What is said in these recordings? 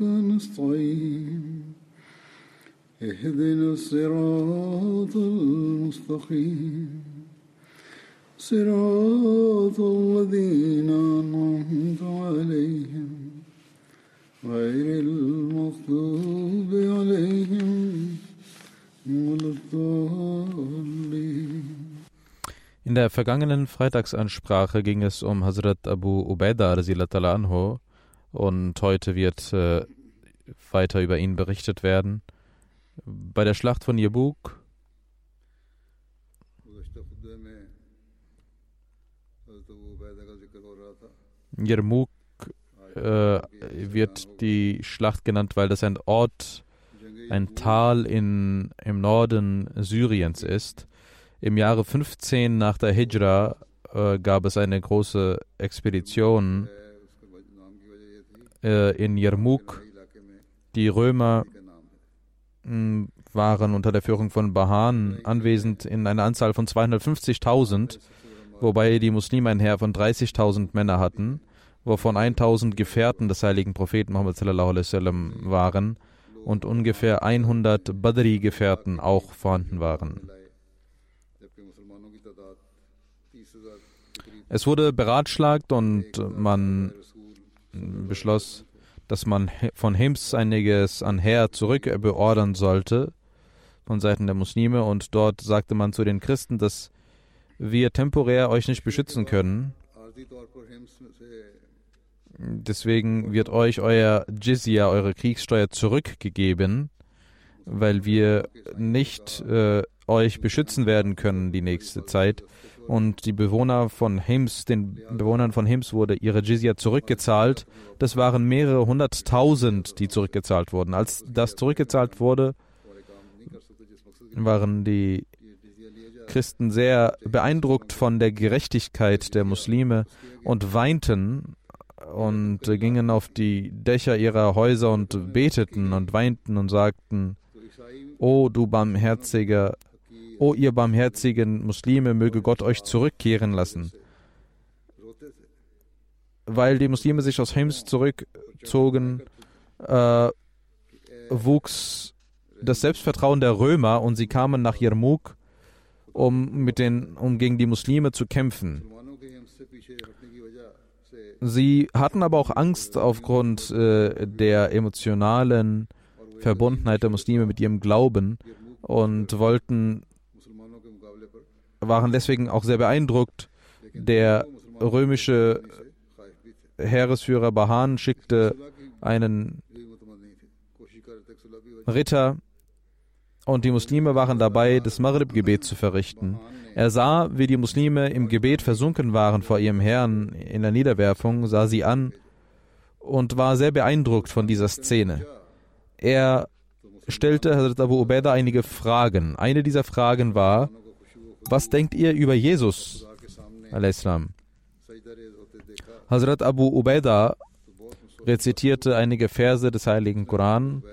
نستعين اهدنا الصراط المستقيم صراط الذين أنعمت عليهم غير المغضوب عليهم ولا الضالين In der vergangenen Freitagsansprache ging es um Hazrat Abu Ubaidah anhu und heute wird äh, weiter über ihn berichtet werden. Bei der Schlacht von Jebuk Jermuk äh, wird die Schlacht genannt, weil das ein Ort, ein Tal in, im Norden Syriens ist. Im Jahre 15 nach der Hijra äh, gab es eine große Expedition äh, in Jarmuk. Die Römer mh, waren unter der Führung von Bahan anwesend in einer Anzahl von 250.000, wobei die Muslime ein Heer von 30.000 Männer hatten, wovon 1.000 Gefährten des heiligen Propheten Muhammad sallallahu alaihi wasallam waren und ungefähr 100 Badri-Gefährten auch vorhanden waren. Es wurde beratschlagt und man beschloss, dass man von Hims einiges an Heer zurückbeordern sollte von Seiten der Muslime und dort sagte man zu den Christen, dass wir temporär euch nicht beschützen können. Deswegen wird euch euer Jizya, eure Kriegssteuer zurückgegeben, weil wir nicht äh, euch beschützen werden können die nächste Zeit. Und die Bewohner von Hims, den Bewohnern von Hims wurde ihre Jizya zurückgezahlt. Das waren mehrere hunderttausend, die zurückgezahlt wurden. Als das zurückgezahlt wurde, waren die Christen sehr beeindruckt von der Gerechtigkeit der Muslime und weinten und gingen auf die Dächer ihrer Häuser und beteten und weinten und sagten, O du barmherziger, O ihr barmherzigen Muslime, möge Gott euch zurückkehren lassen. Weil die Muslime sich aus Hims zurückzogen, äh, wuchs das Selbstvertrauen der Römer und sie kamen nach Yarmouk, um, mit den, um gegen die Muslime zu kämpfen. Sie hatten aber auch Angst aufgrund äh, der emotionalen Verbundenheit der Muslime mit ihrem Glauben und wollten waren deswegen auch sehr beeindruckt. Der römische Heeresführer Bahan schickte einen Ritter und die Muslime waren dabei, das Maghrib-Gebet zu verrichten. Er sah, wie die Muslime im Gebet versunken waren vor ihrem Herrn in der Niederwerfung, sah sie an und war sehr beeindruckt von dieser Szene. Er stellte Hazrat Abu Ubaidah einige Fragen. Eine dieser Fragen war, was denkt ihr über Jesus? Al-Islam. Hazrat Abu Ubaidah rezitierte einige Verse des Heiligen Koran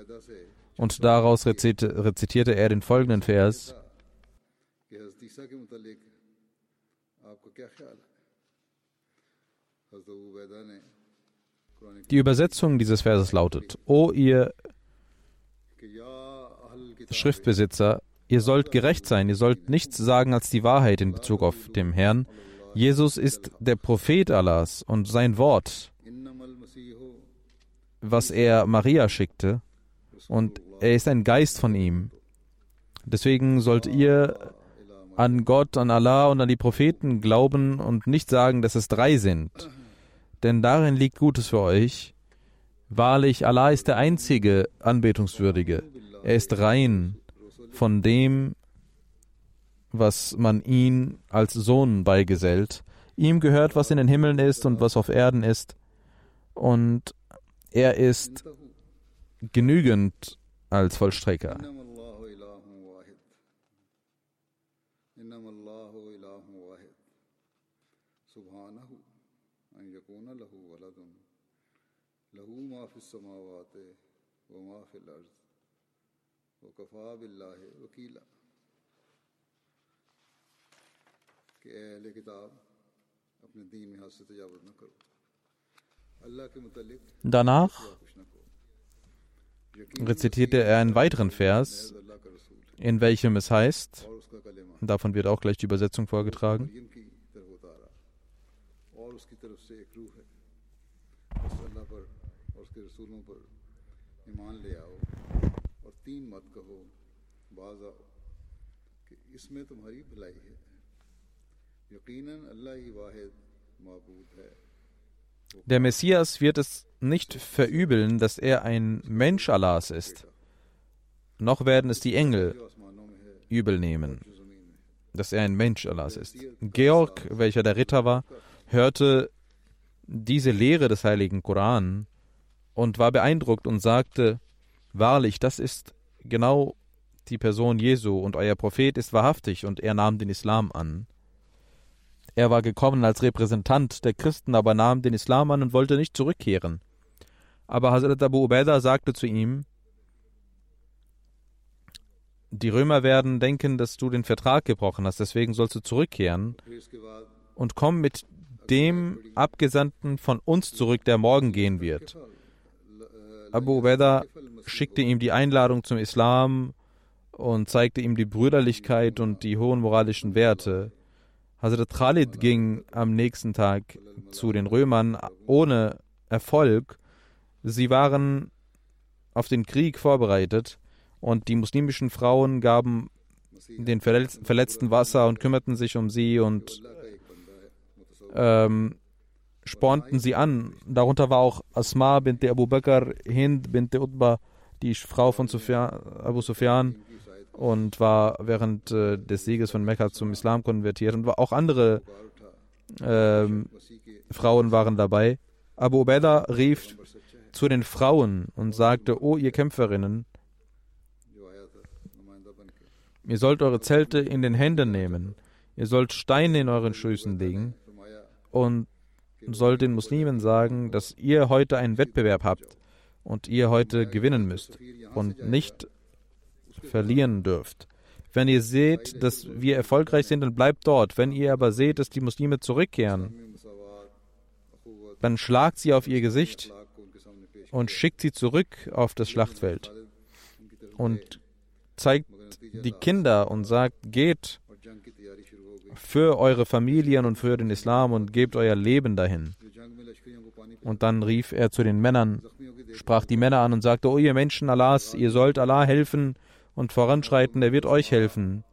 und daraus rezitierte er den folgenden Vers. Die Übersetzung dieses Verses lautet: O ihr Schriftbesitzer, Ihr sollt gerecht sein, ihr sollt nichts sagen als die Wahrheit in Bezug auf den Herrn. Jesus ist der Prophet Allahs und sein Wort, was er Maria schickte, und er ist ein Geist von ihm. Deswegen sollt ihr an Gott, an Allah und an die Propheten glauben und nicht sagen, dass es drei sind. Denn darin liegt Gutes für euch. Wahrlich, Allah ist der einzige Anbetungswürdige. Er ist rein von dem, was man ihn als Sohn beigesellt. Ihm gehört, was in den Himmeln ist und was auf Erden ist. Und er ist genügend als Vollstrecker. له ما في السماوات وما في الأرض Danach rezitierte er einen weiteren Vers, in welchem es heißt, davon wird auch gleich die Übersetzung vorgetragen, der Messias wird es nicht verübeln, dass er ein Mensch Allahs ist, noch werden es die Engel übel nehmen, dass er ein Mensch Allahs ist. Georg, welcher der Ritter war, hörte diese Lehre des heiligen Koran und war beeindruckt und sagte, Wahrlich, das ist genau die Person Jesu und euer Prophet ist wahrhaftig und er nahm den Islam an. Er war gekommen als Repräsentant der Christen, aber nahm den Islam an und wollte nicht zurückkehren. Aber Hazrat Abu Ubaidah sagte zu ihm, die Römer werden denken, dass du den Vertrag gebrochen hast, deswegen sollst du zurückkehren und komm mit dem Abgesandten von uns zurück, der morgen gehen wird. Abu Ubaidah schickte ihm die Einladung zum Islam und zeigte ihm die Brüderlichkeit und die hohen moralischen Werte. Hazrat Khalid ging am nächsten Tag zu den Römern ohne Erfolg. Sie waren auf den Krieg vorbereitet und die muslimischen Frauen gaben den Verletz Verletzten Wasser und kümmerten sich um sie und ähm, spornten sie an. Darunter war auch Asma bint Abu Bakr, Hind bint Utba, die Frau von Sufyan, Abu Sufyan und war während äh, des Sieges von Mekka zum Islam konvertiert und auch andere äh, Frauen waren dabei. Abu Ubaidah rief zu den Frauen und sagte, O ihr Kämpferinnen, ihr sollt eure Zelte in den Händen nehmen, ihr sollt Steine in euren Schößen legen und soll den Muslimen sagen, dass ihr heute einen Wettbewerb habt und ihr heute gewinnen müsst und nicht verlieren dürft. Wenn ihr seht, dass wir erfolgreich sind, dann bleibt dort. Wenn ihr aber seht, dass die Muslime zurückkehren, dann schlagt sie auf ihr Gesicht und schickt sie zurück auf das Schlachtfeld und zeigt die Kinder und sagt, geht für eure Familien und für den Islam und gebt euer Leben dahin. Und dann rief er zu den Männern, sprach die Männer an und sagte, O ihr Menschen Allahs, ihr sollt Allah helfen und voranschreiten, er wird euch helfen.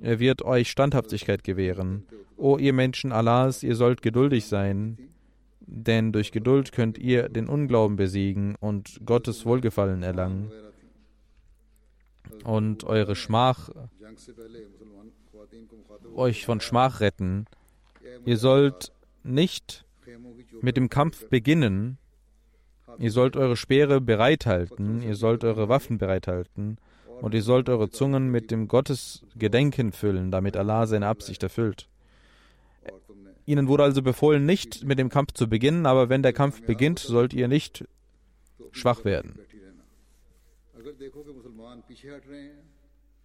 Er wird euch Standhaftigkeit gewähren. O ihr Menschen Allahs, ihr sollt geduldig sein, denn durch Geduld könnt ihr den Unglauben besiegen und Gottes Wohlgefallen erlangen. Und eure Schmach euch von Schmach retten. Ihr sollt nicht mit dem Kampf beginnen. Ihr sollt eure Speere bereithalten, ihr sollt eure Waffen bereithalten und ihr sollt eure Zungen mit dem Gottesgedenken füllen, damit Allah seine Absicht erfüllt. Ihnen wurde also befohlen, nicht mit dem Kampf zu beginnen, aber wenn der Kampf beginnt, sollt ihr nicht schwach werden.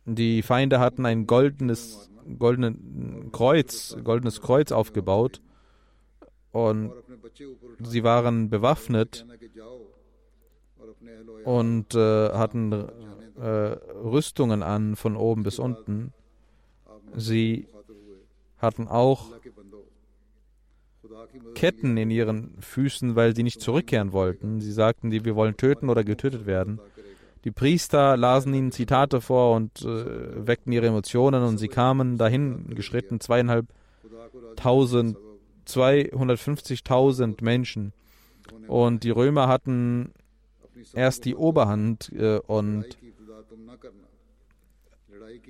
Die Feinde hatten ein goldenes goldenen Kreuz, goldenes Kreuz aufgebaut und sie waren bewaffnet und äh, hatten äh, Rüstungen an von oben bis unten. Sie hatten auch Ketten in ihren Füßen, weil sie nicht zurückkehren wollten. Sie sagten, die, wir wollen töten oder getötet werden. Die Priester lasen ihnen Zitate vor und äh, weckten ihre Emotionen und sie kamen dahin geschritten, zweieinhalbtausend, 250.000 Menschen. Und die Römer hatten erst die Oberhand äh, und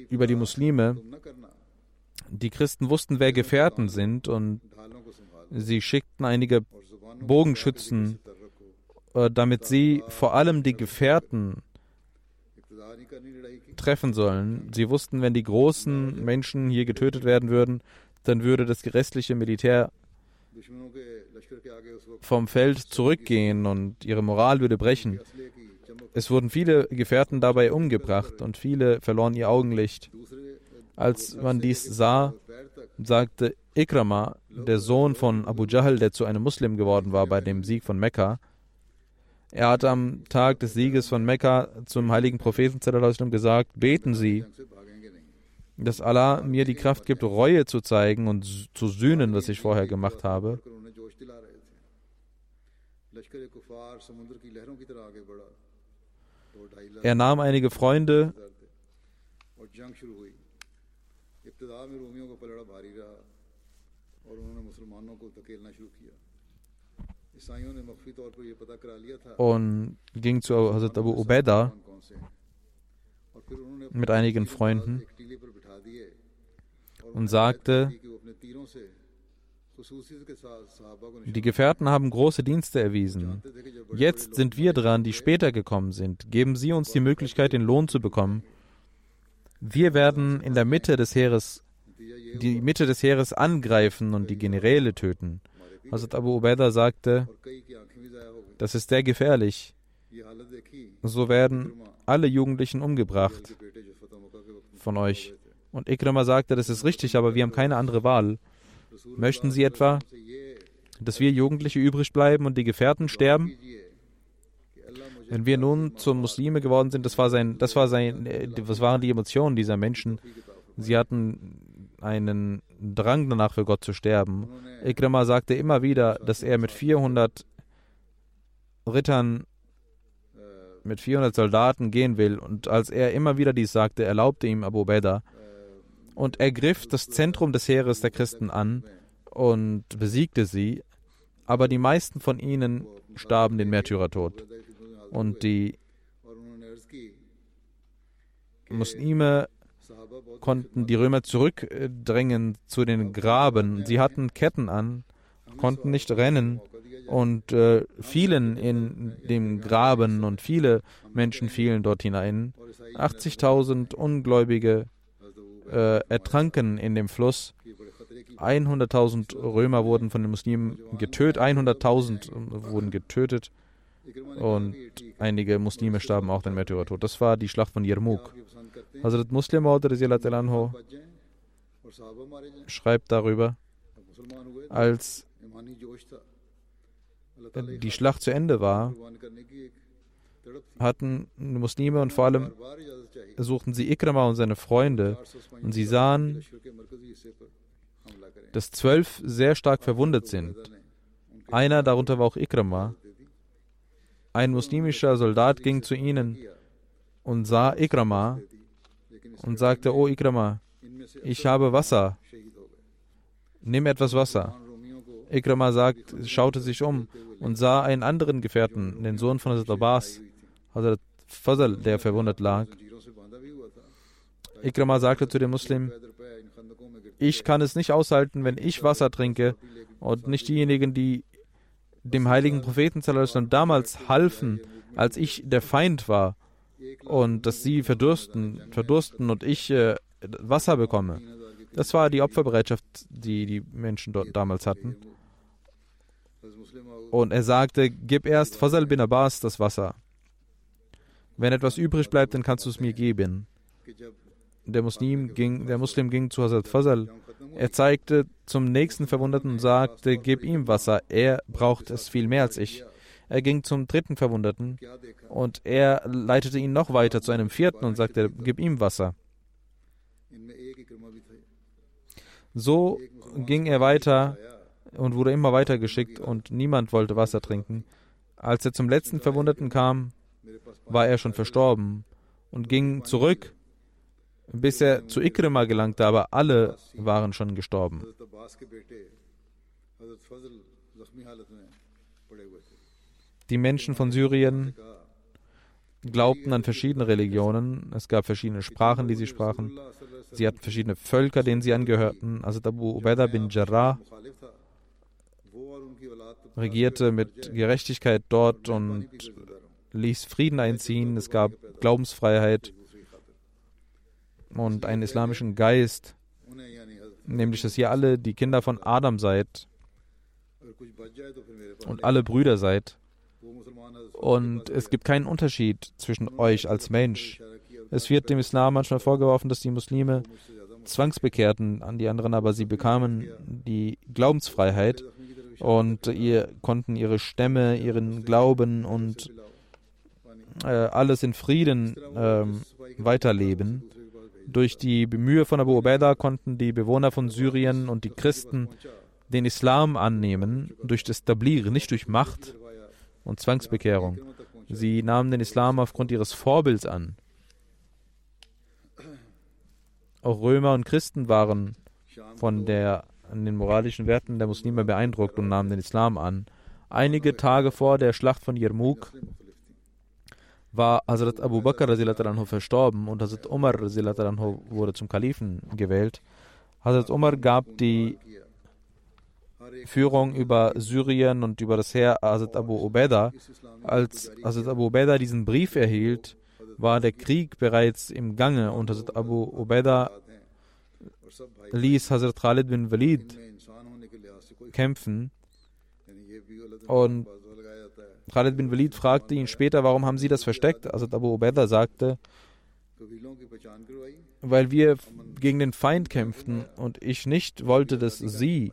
über die Muslime. Die Christen wussten, wer Gefährten sind und sie schickten einige Bogenschützen, äh, damit sie vor allem die Gefährten treffen sollen. Sie wussten, wenn die großen Menschen hier getötet werden würden, dann würde das restliche Militär vom Feld zurückgehen und ihre Moral würde brechen. Es wurden viele Gefährten dabei umgebracht und viele verloren ihr Augenlicht. Als man dies sah, sagte Ikrama, der Sohn von Abu Jahl, der zu einem Muslim geworden war bei dem Sieg von Mekka, er hat am Tag des Sieges von Mekka zum heiligen Propheten gesagt, beten Sie, dass Allah mir die Kraft gibt, Reue zu zeigen und zu sühnen, was ich vorher gemacht habe. Er nahm einige Freunde und ging zu Hazrat Abu Ubaidah mit einigen Freunden und sagte, die Gefährten haben große Dienste erwiesen. Jetzt sind wir dran, die später gekommen sind. Geben Sie uns die Möglichkeit, den Lohn zu bekommen. Wir werden in der Mitte des Heeres, die Mitte des Heeres angreifen und die Generäle töten. Hazrat Abu Ubaidah sagte, das ist sehr gefährlich. So werden alle Jugendlichen umgebracht von euch. Und Ikrama sagte, das ist richtig, aber wir haben keine andere Wahl. Möchten Sie etwa, dass wir Jugendliche übrig bleiben und die Gefährten sterben? Wenn wir nun zum Muslime geworden sind, das war sein, das war sein, was waren die Emotionen dieser Menschen? Sie hatten einen Drang danach für Gott zu sterben. Ikrama sagte immer wieder, dass er mit 400 Rittern, mit 400 Soldaten gehen will. Und als er immer wieder dies sagte, erlaubte ihm Abu Beda und er griff das Zentrum des Heeres der Christen an und besiegte sie. Aber die meisten von ihnen starben den Märtyrertod. Und die Muslime konnten die Römer zurückdrängen zu den Graben. Sie hatten Ketten an, konnten nicht rennen und äh, fielen in dem Graben und viele Menschen fielen dort hinein. 80.000 Ungläubige äh, ertranken in dem Fluss. 100.000 Römer wurden von den Muslimen getötet, 100.000 wurden getötet und einige Muslime starben auch den Märtyrertod. Das war die Schlacht von Yarmouk. Hazrat Muslim anhu schreibt darüber, als die Schlacht zu Ende war, hatten Muslime und vor allem suchten sie Ikrama und seine Freunde und sie sahen, dass zwölf sehr stark verwundet sind. Einer darunter war auch Ikrama. Ein muslimischer Soldat ging zu ihnen und sah Ikrama und sagte, O Ikrama, ich habe Wasser. Nimm etwas Wasser. Ikrama sagt, schaute sich um und sah einen anderen Gefährten, den Sohn von Hazrat Abbas, Hazrat Fazl, der verwundet lag. Ikrama sagte zu dem Muslim, ich kann es nicht aushalten, wenn ich Wasser trinke und nicht diejenigen, die dem heiligen Propheten damals halfen, als ich der Feind war und dass sie verdursten, verdursten und ich äh, Wasser bekomme. Das war die Opferbereitschaft, die die Menschen dort damals hatten. Und er sagte, gib erst Fazal bin Abbas das Wasser. Wenn etwas übrig bleibt, dann kannst du es mir geben. Der Muslim ging, der Muslim ging zu Hazrat Fazal. Er zeigte zum nächsten Verwundeten und sagte, gib ihm Wasser, er braucht es viel mehr als ich. Er ging zum dritten Verwundeten und er leitete ihn noch weiter zu einem vierten und sagte, gib ihm Wasser. So ging er weiter und wurde immer weiter geschickt und niemand wollte Wasser trinken. Als er zum letzten Verwundeten kam, war er schon verstorben und ging zurück, bis er zu Ikrima gelangte, aber alle waren schon gestorben. Die Menschen von Syrien glaubten an verschiedene Religionen. Es gab verschiedene Sprachen, die sie sprachen. Sie hatten verschiedene Völker, denen sie angehörten. Also Abu Ubaidah bin Jarrah regierte mit Gerechtigkeit dort und ließ Frieden einziehen. Es gab Glaubensfreiheit und einen islamischen Geist, nämlich dass ihr alle die Kinder von Adam seid und alle Brüder seid. Und es gibt keinen Unterschied zwischen euch als Mensch. Es wird dem Islam manchmal vorgeworfen, dass die Muslime Zwangsbekehrten an die anderen, aber sie bekamen die Glaubensfreiheit und ihr konnten ihre Stämme, ihren Glauben und äh, alles in Frieden äh, weiterleben. Durch die Bemühe von Abu Ubaidah konnten die Bewohner von Syrien und die Christen den Islam annehmen, durch das Tablir, nicht durch Macht und Zwangsbekehrung. Sie nahmen den Islam aufgrund ihres Vorbilds an. Auch Römer und Christen waren von der, an den moralischen Werten der Muslime beeindruckt und nahmen den Islam an. Einige Tage vor der Schlacht von Yermuk war Hazrat Abu Bakr verstorben und Hazrat Umar wurde zum Kalifen gewählt. Hazrat Umar gab die Führung über Syrien und über das Heer Asad Abu Ubaidah. Als Asad Abu Ubaidah diesen Brief erhielt, war der Krieg bereits im Gange und Asad Abu Ubaidah ließ Hazrat Khalid bin Walid kämpfen. Und Khalid bin Walid fragte ihn später, warum haben sie das versteckt? Asad Abu Ubaidah sagte, weil wir gegen den Feind kämpften und ich nicht wollte, dass sie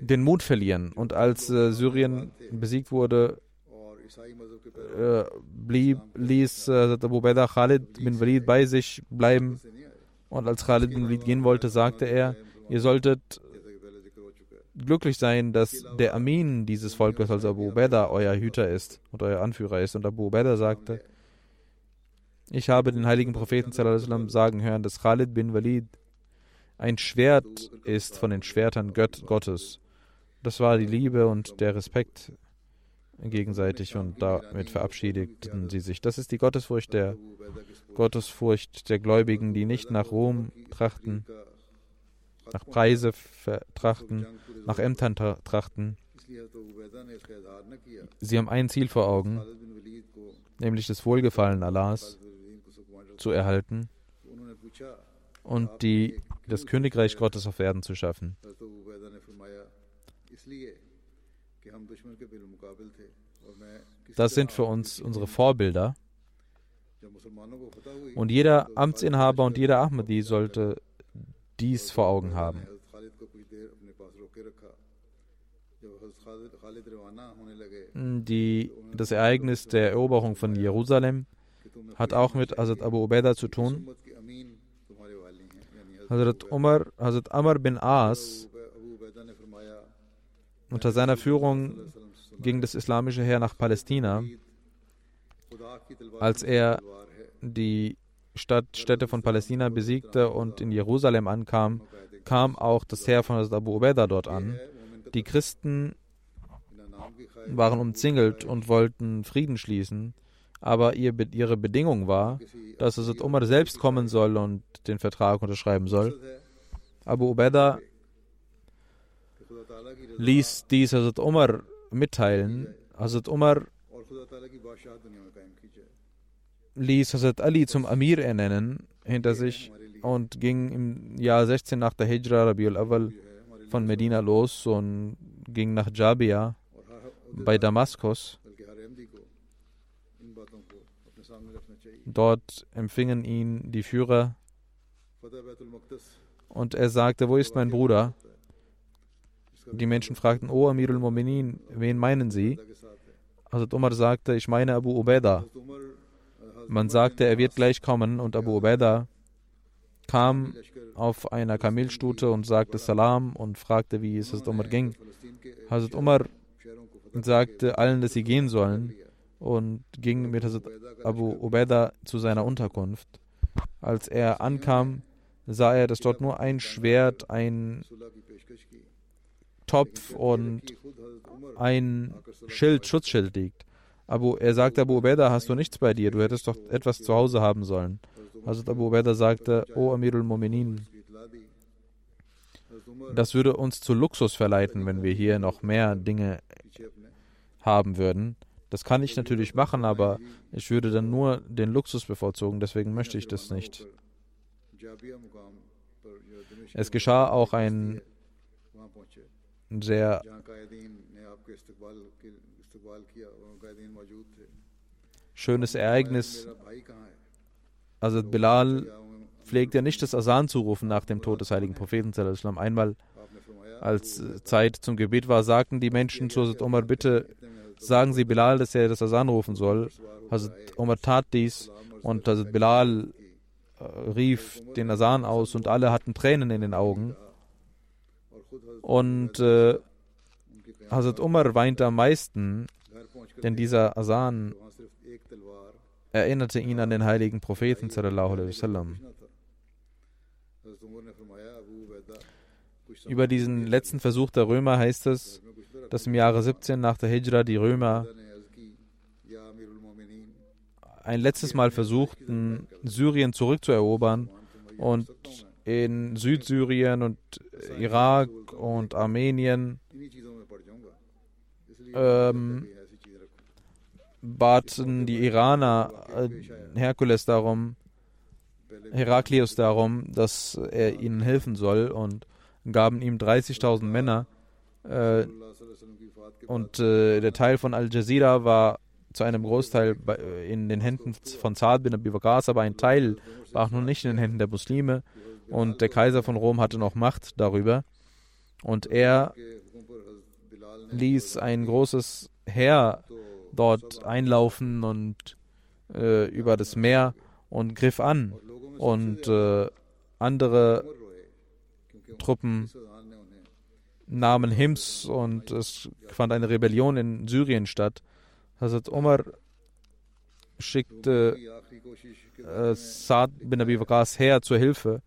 den Mut verlieren. Und als äh, Syrien besiegt wurde, äh, blieb, ließ äh, Abu Beda Khalid bin Walid bei sich bleiben. Und als Khalid bin Walid gehen wollte, sagte er, ihr solltet glücklich sein, dass der Amin dieses Volkes, also Abu Beda, euer Hüter ist und euer Anführer ist. Und Abu Beda sagte, ich habe den heiligen Propheten sallam, sagen hören, dass Khalid bin Walid ein Schwert ist von den Schwertern Gött Gottes. Das war die Liebe und der Respekt gegenseitig und damit verabschiedeten sie sich. Das ist die Gottesfurcht der Gottesfurcht der Gläubigen, die nicht nach Ruhm trachten, nach Preise trachten, nach Ämtern trachten. Sie haben ein Ziel vor Augen, nämlich das Wohlgefallen Allahs zu erhalten und die, das Königreich Gottes auf Erden zu schaffen. Das sind für uns unsere Vorbilder. Und jeder Amtsinhaber und jeder Ahmadi sollte dies vor Augen haben. Die, das Ereignis der Eroberung von Jerusalem hat auch mit Asad Abu Ubaidah zu tun. Hazrat Umar, Hazrat Amr bin Aas, unter seiner Führung ging das islamische Heer nach Palästina. Als er die Stadt, Städte von Palästina besiegte und in Jerusalem ankam, kam auch das Heer von Hazrat Abu Ubaidah dort an. Die Christen waren umzingelt und wollten Frieden schließen aber ihr, ihre Bedingung war, dass Hazrat Umar selbst kommen soll und den Vertrag unterschreiben soll. Abu Ubaidah ließ dies Hazrat Umar mitteilen. Hazrat Umar ließ Hazrat Ali zum Amir ernennen hinter sich und ging im Jahr 16 nach der Hijra Rabiul Awal von Medina los und ging nach Jabia bei Damaskus. Dort empfingen ihn die Führer und er sagte, wo ist mein Bruder? Die Menschen fragten, O Amirul Mominin, wen meinen Sie? Hazrat Umar sagte, ich meine Abu Ubaidah. Man sagte, er wird gleich kommen und Abu Ubaidah kam auf einer Kamelstute und sagte Salam und fragte, wie es Hazrat Umar ging. Hazrat Umar sagte allen, dass sie gehen sollen und ging mit Abu Ubaidah zu seiner Unterkunft. Als er ankam, sah er, dass dort nur ein Schwert, ein Topf und ein Schild, Schutzschild liegt. Abu, er sagte Abu Ubaidah, hast du nichts bei dir? Du hättest doch etwas zu Hause haben sollen. Hazrat Abu Ubaidah sagte, O Amirul Mominin, das würde uns zu Luxus verleiten, wenn wir hier noch mehr Dinge haben würden. Das kann ich natürlich machen, aber ich würde dann nur den Luxus bevorzugen, deswegen möchte ich das nicht. Es geschah auch ein sehr schönes Ereignis. Also Bilal pflegte nicht das Asan zu rufen nach dem Tod des heiligen Propheten. Einmal, als Zeit zum Gebet war, sagten die Menschen zu Hazrat Omar, bitte sagen Sie Bilal, dass er das Asan rufen soll. Hazrat Omar tat dies und Hazrat Bilal äh, rief den Asan aus und alle hatten Tränen in den Augen. Und äh, Hazrat Umar weinte am meisten, denn dieser Asan erinnerte ihn an den heiligen Propheten. Über diesen letzten Versuch der Römer heißt es, dass im Jahre 17 nach der Hijra die Römer ein letztes Mal versuchten, Syrien zurückzuerobern und in Südsyrien und Irak und Armenien ähm, baten die Iraner äh, Herkules darum, Heraklius darum, dass er ihnen helfen soll und gaben ihm 30.000 Männer. Äh, und äh, der Teil von Al Jazeera war zu einem Großteil bei, in den Händen von Saad bin Abi Waqas, aber ein Teil war auch noch nicht in den Händen der Muslime. Und der Kaiser von Rom hatte noch Macht darüber. Und er ließ ein großes Heer dort einlaufen und äh, über das Meer und griff an. Und äh, andere Truppen nahmen Hims und es fand eine Rebellion in Syrien statt. Hazrat Omar schickte äh, Saad bin Abi Waqas Heer zur Hilfe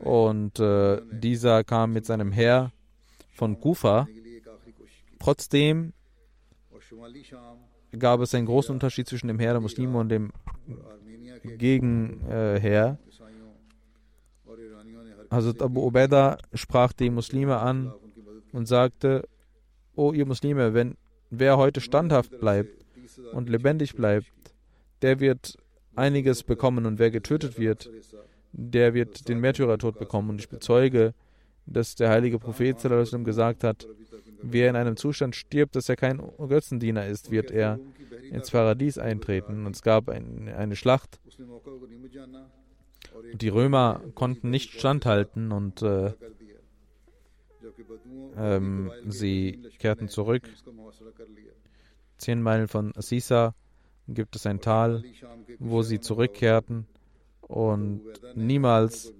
und äh, dieser kam mit seinem Heer von Kufa. Trotzdem gab es einen großen Unterschied zwischen dem Heer der Muslime und dem Gegenheer. Also Abu Ubaidah sprach die Muslime an und sagte, O ihr Muslime, wenn wer heute standhaft bleibt und lebendig bleibt, der wird einiges bekommen und wer getötet wird, der wird den Märtyrertod bekommen. Und ich bezeuge, dass der heilige Prophet gesagt hat, wer in einem Zustand stirbt, dass er kein Götzendiener ist, wird er ins Paradies eintreten. Und es gab ein, eine Schlacht. Die Römer konnten nicht standhalten und äh, ähm, sie kehrten zurück. Zehn Meilen von Sisa gibt es ein Tal, wo sie zurückkehrten und niemals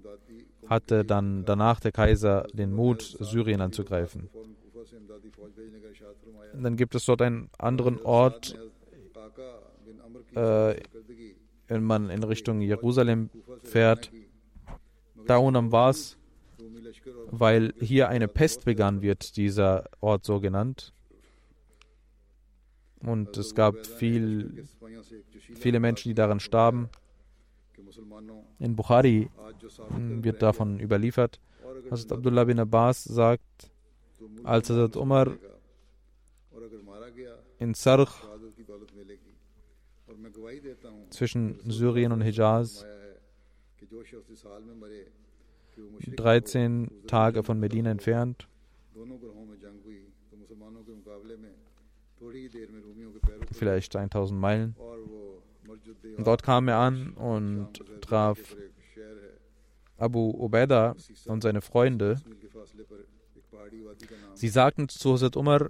hatte dann danach der Kaiser den Mut, Syrien anzugreifen. Dann gibt es dort einen anderen Ort, äh, wenn man in Richtung Jerusalem fährt. Daunam war es, weil hier eine Pest begann, wird dieser Ort so genannt. Und es gab viel, viele Menschen, die daran starben. In Bukhari wird davon überliefert. Hazrat Abdullah bin Abbas sagt, als Hazrat Umar in Sarch zwischen Syrien und Hijaz 13 Tage von Medina entfernt. Vielleicht 1000 Meilen. Dort kam er an und traf Abu Ubaidah und seine Freunde. Sie sagten zu Hazrat Umar,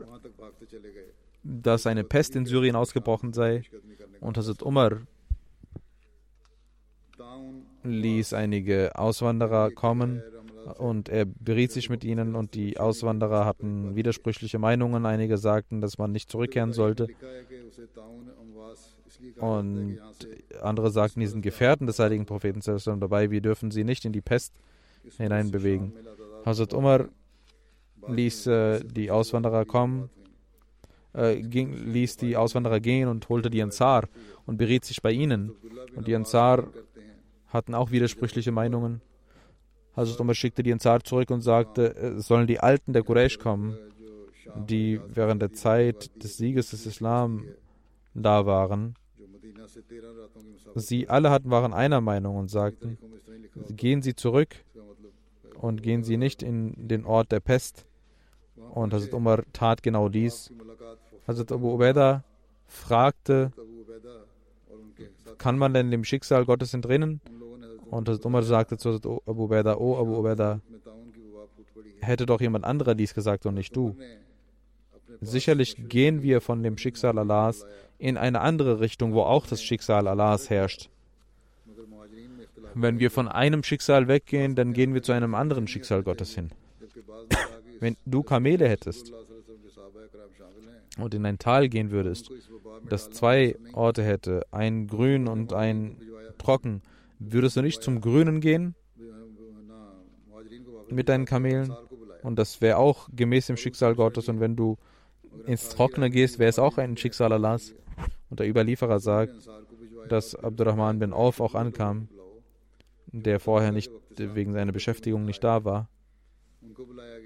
dass eine Pest in Syrien ausgebrochen sei und Hazrat Umar ließ einige Auswanderer kommen und er beriet sich mit ihnen und die Auswanderer hatten widersprüchliche Meinungen. Einige sagten, dass man nicht zurückkehren sollte und andere sagten, die sind Gefährten des heiligen Propheten dabei, wir dürfen sie nicht in die Pest hineinbewegen. Hazrat Umar ließ äh, die Auswanderer kommen, äh, ging, ließ die Auswanderer gehen und holte die Ansar und beriet sich bei ihnen. Und die Ansar hatten auch widersprüchliche Meinungen. Hazrat Umar schickte die Ansar zurück und sagte, es sollen die Alten der Quraysh kommen, die während der Zeit des Sieges des Islam da waren. Sie alle hatten, waren einer Meinung und sagten, gehen Sie zurück und gehen Sie nicht in den Ort der Pest. Und Hazrat Umar tat genau dies. Hazrat Abu Ubaidah fragte, kann man denn dem Schicksal Gottes entrinnen? Und Hazrat Umar sagte zu Abu Ubaidah, oh Abu Ubaidah, hätte doch jemand anderer dies gesagt und nicht du. Sicherlich gehen wir von dem Schicksal Allahs in eine andere Richtung, wo auch das Schicksal Allahs herrscht. Wenn wir von einem Schicksal weggehen, dann gehen wir zu einem anderen Schicksal Gottes hin. Wenn du Kamele hättest und in ein Tal gehen würdest, das zwei Orte hätte, ein grün und ein trocken, würdest du nicht zum Grünen gehen mit deinen Kamelen? Und das wäre auch gemäß dem Schicksal Gottes. Und wenn du ins Trockene gehst, wäre es auch ein Schicksal Allahs. Und der Überlieferer sagt, dass Abdurrahman bin Auf auch ankam, der vorher nicht wegen seiner Beschäftigung nicht da war.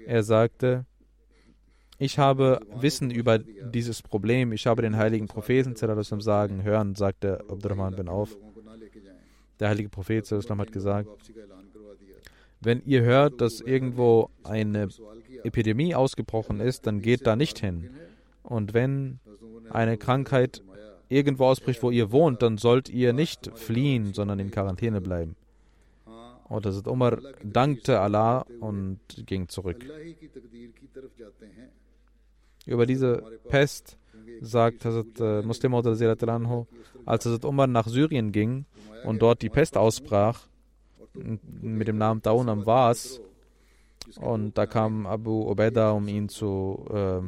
Er sagte, ich habe Wissen über dieses Problem, ich habe den heiligen Propheten sagen hören, sagte Abdurrahman bin Auf. Der heilige Prophet hat gesagt, wenn ihr hört, dass irgendwo eine Epidemie ausgebrochen ist, dann geht da nicht hin. Und wenn eine Krankheit irgendwo ausbricht, wo ihr wohnt, dann sollt ihr nicht fliehen, sondern in Quarantäne bleiben. Und Hazrat Umar dankte Allah und ging zurück. Über diese Pest sagt Hazrat äh, Muslim als Hazrat Umar nach Syrien ging und dort die Pest ausbrach, mit dem Namen Daun am Vas, und da kam Abu Ubaidah, um ihn zu äh,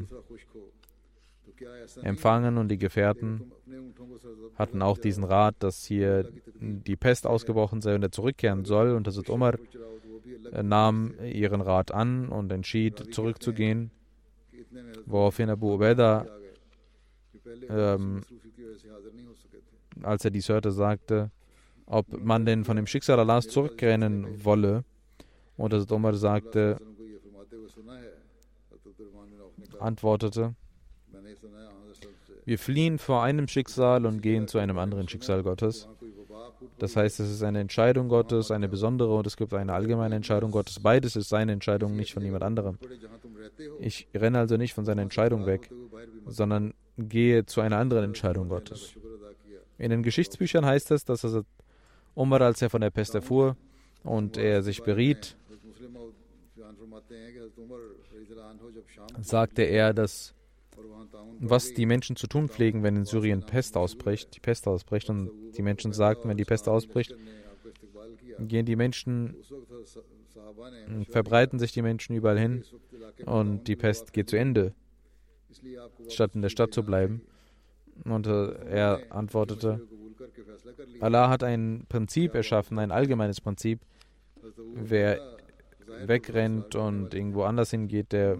empfangen und die Gefährten hatten auch diesen Rat, dass hier die Pest ausgebrochen sei und er zurückkehren soll. Und Hazrat Umar äh, nahm ihren Rat an und entschied, zurückzugehen, woraufhin Abu Ubaidah, ähm, als er dies hörte, sagte, ob man denn von dem Schicksal Allahs zurückrennen wolle. Und Hazrat Umar sagte, antwortete, wir fliehen vor einem Schicksal und gehen zu einem anderen Schicksal Gottes. Das heißt, es ist eine Entscheidung Gottes, eine besondere und es gibt eine allgemeine Entscheidung Gottes. Beides ist seine Entscheidung, nicht von jemand anderem. Ich renne also nicht von seiner Entscheidung weg, sondern gehe zu einer anderen Entscheidung Gottes. In den Geschichtsbüchern heißt es, dass Umar, als er von der Pest erfuhr und er sich beriet, sagte er, dass was die Menschen zu tun pflegen, wenn in Syrien Pest ausbricht, die Pest ausbricht und die Menschen sagten, wenn die Pest ausbricht, gehen die Menschen, verbreiten sich die Menschen überall hin und die Pest geht zu Ende, statt in der Stadt zu bleiben. Und äh, er antwortete, Allah hat ein Prinzip erschaffen, ein allgemeines Prinzip. Wer wegrennt und irgendwo anders hingeht, der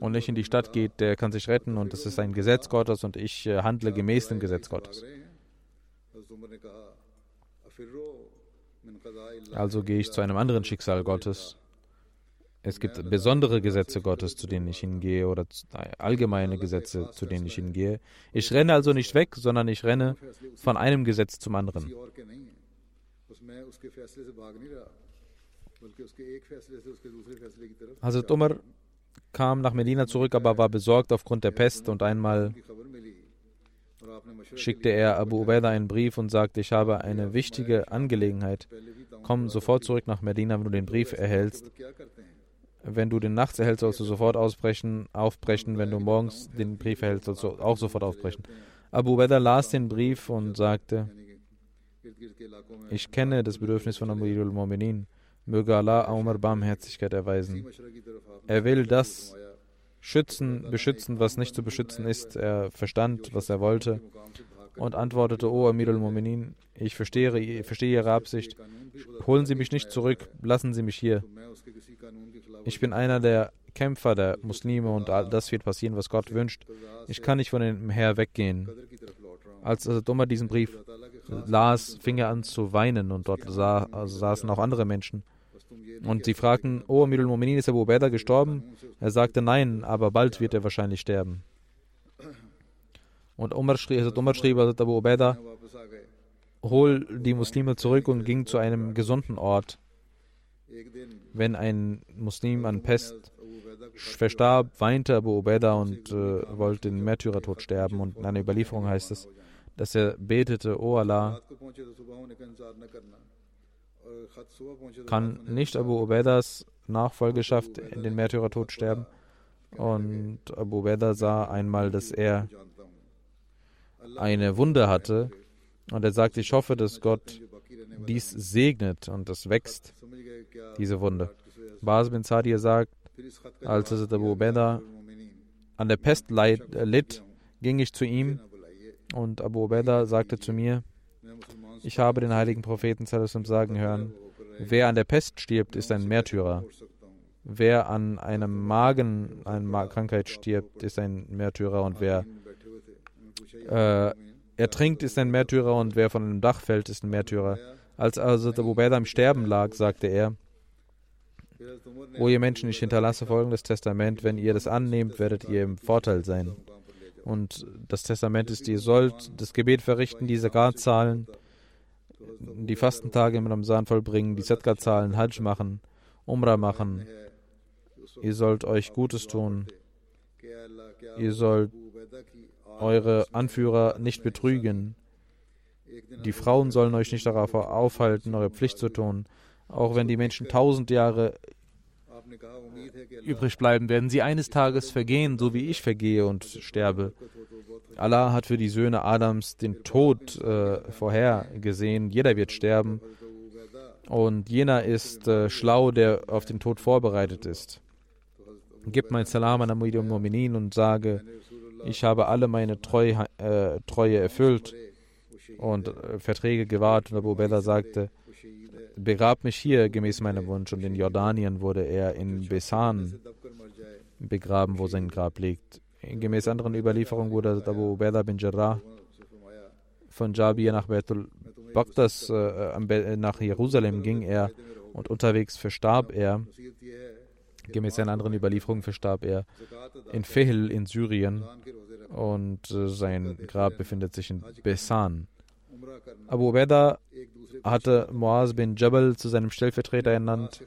und nicht in die Stadt geht, der kann sich retten und das ist ein Gesetz Gottes und ich äh, handle gemäß dem Gesetz Gottes. Also gehe ich zu einem anderen Schicksal Gottes. Es gibt besondere Gesetze Gottes, zu denen ich hingehe, oder allgemeine Gesetze, zu denen ich hingehe. Ich renne also nicht weg, sondern ich renne von einem Gesetz zum anderen. Hazrat Umar kam nach Medina zurück, aber war besorgt aufgrund der Pest und einmal schickte er Abu Ubaidah einen Brief und sagte, ich habe eine wichtige Angelegenheit. Komm sofort zurück nach Medina, wenn du den Brief erhältst. Wenn du den nachts erhältst, sollst du sofort ausbrechen, aufbrechen. Wenn du morgens den Brief erhältst, sollst du auch sofort aufbrechen. Abu Ubaidah las den Brief und sagte, Ich kenne das Bedürfnis von Amirul Mominin. Möge Allah Umar Barmherzigkeit erweisen. Er will das schützen, beschützen, was nicht zu beschützen ist. Er verstand, was er wollte und antwortete, O Amir al-Mu'minin, ich verstehe, verstehe Ihre Absicht. Holen Sie mich nicht zurück, lassen Sie mich hier. Ich bin einer der Kämpfer der Muslime und all das wird passieren, was Gott wünscht. Ich kann nicht von dem Herr weggehen. Als Umar diesen Brief las, fing er an zu weinen und dort sah, also saßen auch andere Menschen. Und sie fragten, oh Amir al-Mu'minin, ist Abu Ubaidah gestorben? Er sagte, nein, aber bald wird er wahrscheinlich sterben. Und Umar schrieb, also Umar schrieb also Abu Ubaidah, hol die Muslime zurück und ging zu einem gesunden Ort. Wenn ein Muslim an Pest verstarb, weinte Abu Ubaidah und äh, wollte den Märtyrertod sterben. Und in einer Überlieferung heißt es, dass er betete, O Allah, kann nicht Abu Ubaidas Nachfolgeschaft in den Märtyrertod sterben? Und Abu Ubaidah sah einmal, dass er eine Wunde hatte und er sagte, ich hoffe, dass Gott dies segnet und es wächst, diese Wunde. Bas bin Sadir sagt, als Abu Ubaidah an der Pest litt, ging ich zu ihm und Abu Ubaidah sagte zu mir, ich habe den heiligen Propheten sagen hören, wer an der Pest stirbt, ist ein Märtyrer. Wer an einem Magen, einer Krankheit stirbt, ist ein Märtyrer und wer äh, ertrinkt, ist ein Märtyrer und wer von einem Dach fällt, ist ein Märtyrer. Als also Abu Ubaidah im Sterben lag, sagte er, O ihr Menschen, ich hinterlasse folgendes Testament, wenn ihr das annehmt, werdet ihr im Vorteil sein. Und das Testament ist, ihr sollt das Gebet verrichten, die Zakat zahlen, die Fastentage im Ramsan vollbringen, die Sadqa zahlen, Hajj machen, Umrah machen. Ihr sollt euch Gutes tun. Ihr sollt eure Anführer nicht betrügen. Die Frauen sollen euch nicht darauf aufhalten, eure Pflicht zu tun. Auch wenn die Menschen tausend Jahre übrig bleiben, werden sie eines Tages vergehen, so wie ich vergehe und sterbe. Allah hat für die Söhne Adams den Tod äh, vorhergesehen. Jeder wird sterben. Und jener ist äh, schlau, der auf den Tod vorbereitet ist. Gib mein Salam an Amid Mu'minin und sage, ich habe alle meine Treu, äh, Treue erfüllt und äh, Verträge gewahrt. Und Abu Bella sagte, begrab mich hier gemäß meinem Wunsch. Und in Jordanien wurde er in Besan begraben, wo sein Grab liegt. Gemäß anderen Überlieferungen wurde Abu Ubaidah bin Jarrah von Jabir nach Beitul Bagdas, äh, nach Jerusalem ging er und unterwegs verstarb er. Gemäß einer anderen Überlieferung verstarb er in Fehl in Syrien und äh, sein Grab befindet sich in Besan. Abu Ubaidah hatte Muaz bin Jabal zu seinem Stellvertreter ernannt.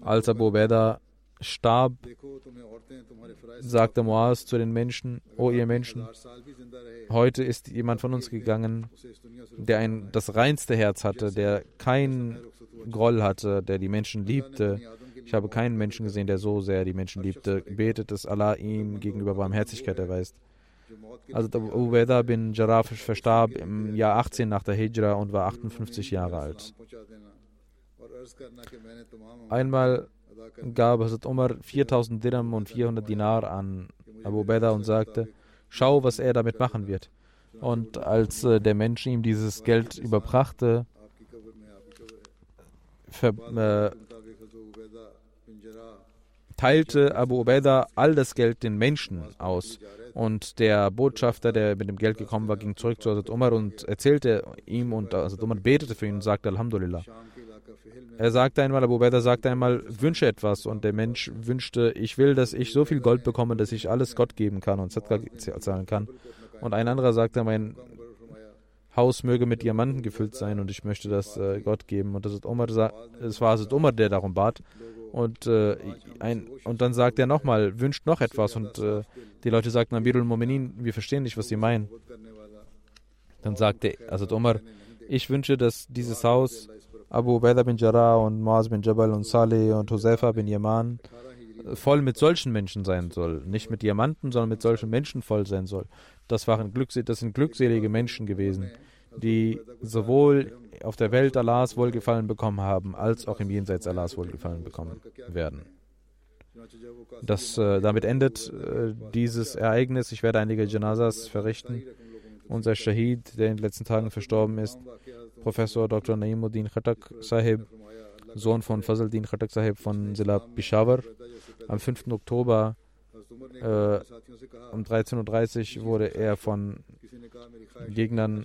Als Abu Ubaidah starb, sagte Muaz zu den Menschen, O ihr Menschen, heute ist jemand von uns gegangen, der ein, das reinste Herz hatte, der kein Groll hatte, der die Menschen liebte. Ich habe keinen Menschen gesehen, der so sehr die Menschen liebte. Betet, dass Allah ihm gegenüber Barmherzigkeit erweist. Also Abu Ubaidah bin Jarrah verstarb im Jahr 18 nach der Hijra und war 58 Jahre alt. Einmal gab Hazrat Umar 4000 Dirham und 400 Dinar an Abu Ubaidah und sagte, schau, was er damit machen wird. Und als äh, der Mensch ihm dieses Geld überbrachte, ver, äh, teilte Abu Ubaidah all das Geld den Menschen aus. Und der Botschafter, der mit dem Geld gekommen war, ging zurück zu Hazrat Umar und erzählte ihm und Hazrat Umar betete für ihn und sagte Alhamdulillah. Er sagte einmal, Abu Ubaidah sagte einmal, wünsche etwas und der Mensch wünschte, ich will, dass ich so viel Gold bekomme, dass ich alles Gott geben kann und Zadqa zahlen kann. Und ein anderer sagte, mein Haus möge mit Diamanten gefüllt sein und ich möchte das äh, Gott geben. Und das ist Umar, es war Hazrat Umar, der darum bat. Und, äh, ein, und dann sagt er nochmal, wünscht noch etwas. Und äh, die Leute sagten, Amirul Mominin, wir verstehen nicht, was sie meinen. Dann sagte Hazrat Umar, ich wünsche, dass dieses Haus Abu Ubaidah bin Jarrah und Muaz bin Jabal und Saleh und Hoseifa bin Yaman voll mit solchen Menschen sein soll. Nicht mit Diamanten, sondern mit solchen Menschen voll sein soll. Das, waren Glücks das sind glückselige Menschen gewesen, die sowohl auf der Welt Allahs Wohlgefallen bekommen haben, als auch im Jenseits Allahs Wohlgefallen bekommen werden. Das, äh, damit endet äh, dieses Ereignis. Ich werde einige Janazas verrichten. Unser Shahid, der in den letzten Tagen verstorben ist, Professor Dr. Naimuddin Khatak Sahib, Sohn von Fazldin Khatak Sahib von Zila Peshawar, am 5. Oktober äh, um 13.30 Uhr wurde er von Gegnern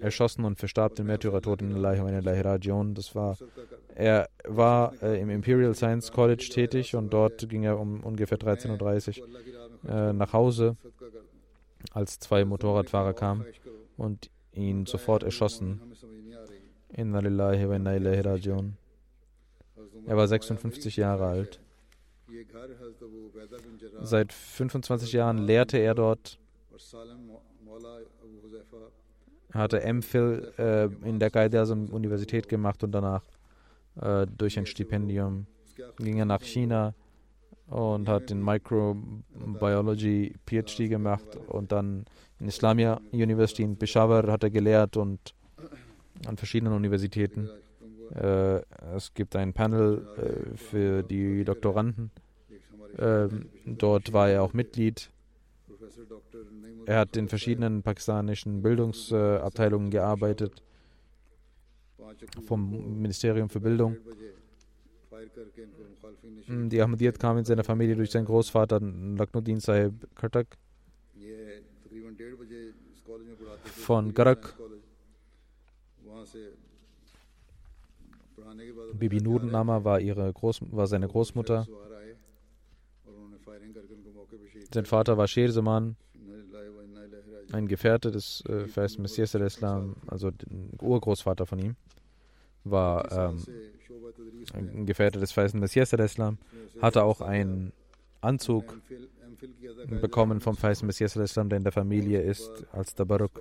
erschossen und verstarb den Märtyrertod in Rajion. Das war, er war äh, im Imperial Science College tätig und dort ging er um ungefähr 13.30 Uhr äh, nach Hause, als zwei Motorradfahrer kamen und ihn sofort erschossen. Er war 56 Jahre alt. Seit 25 Jahren lehrte er dort, hatte MPhil äh, in der Qaid-e-Azam-Universität gemacht und danach äh, durch ein Stipendium ging er nach China und hat in Microbiology PhD gemacht und dann in Islamia University in Peshawar hat er gelehrt und an verschiedenen Universitäten. Äh, es gibt ein Panel äh, für die Doktoranden. Ähm, dort war er auch Mitglied. Er hat in verschiedenen pakistanischen Bildungsabteilungen gearbeitet, vom Ministerium für Bildung. Die Ahmadiyyat kam in seiner Familie durch seinen Großvater Laknuddin Sahib Khatak von Garak. Bibi Nudennama war, ihre Groß, war seine Großmutter. Sein Vater war Sherseman, ein Gefährte des äh, Vers Messias al-Islam, also Urgroßvater von ihm, war ähm, ein Gefährte des Feisten Messias al-Islam, hatte auch einen Anzug bekommen vom Feisten Messias al-Islam, der in der Familie ist, als Tabaruk.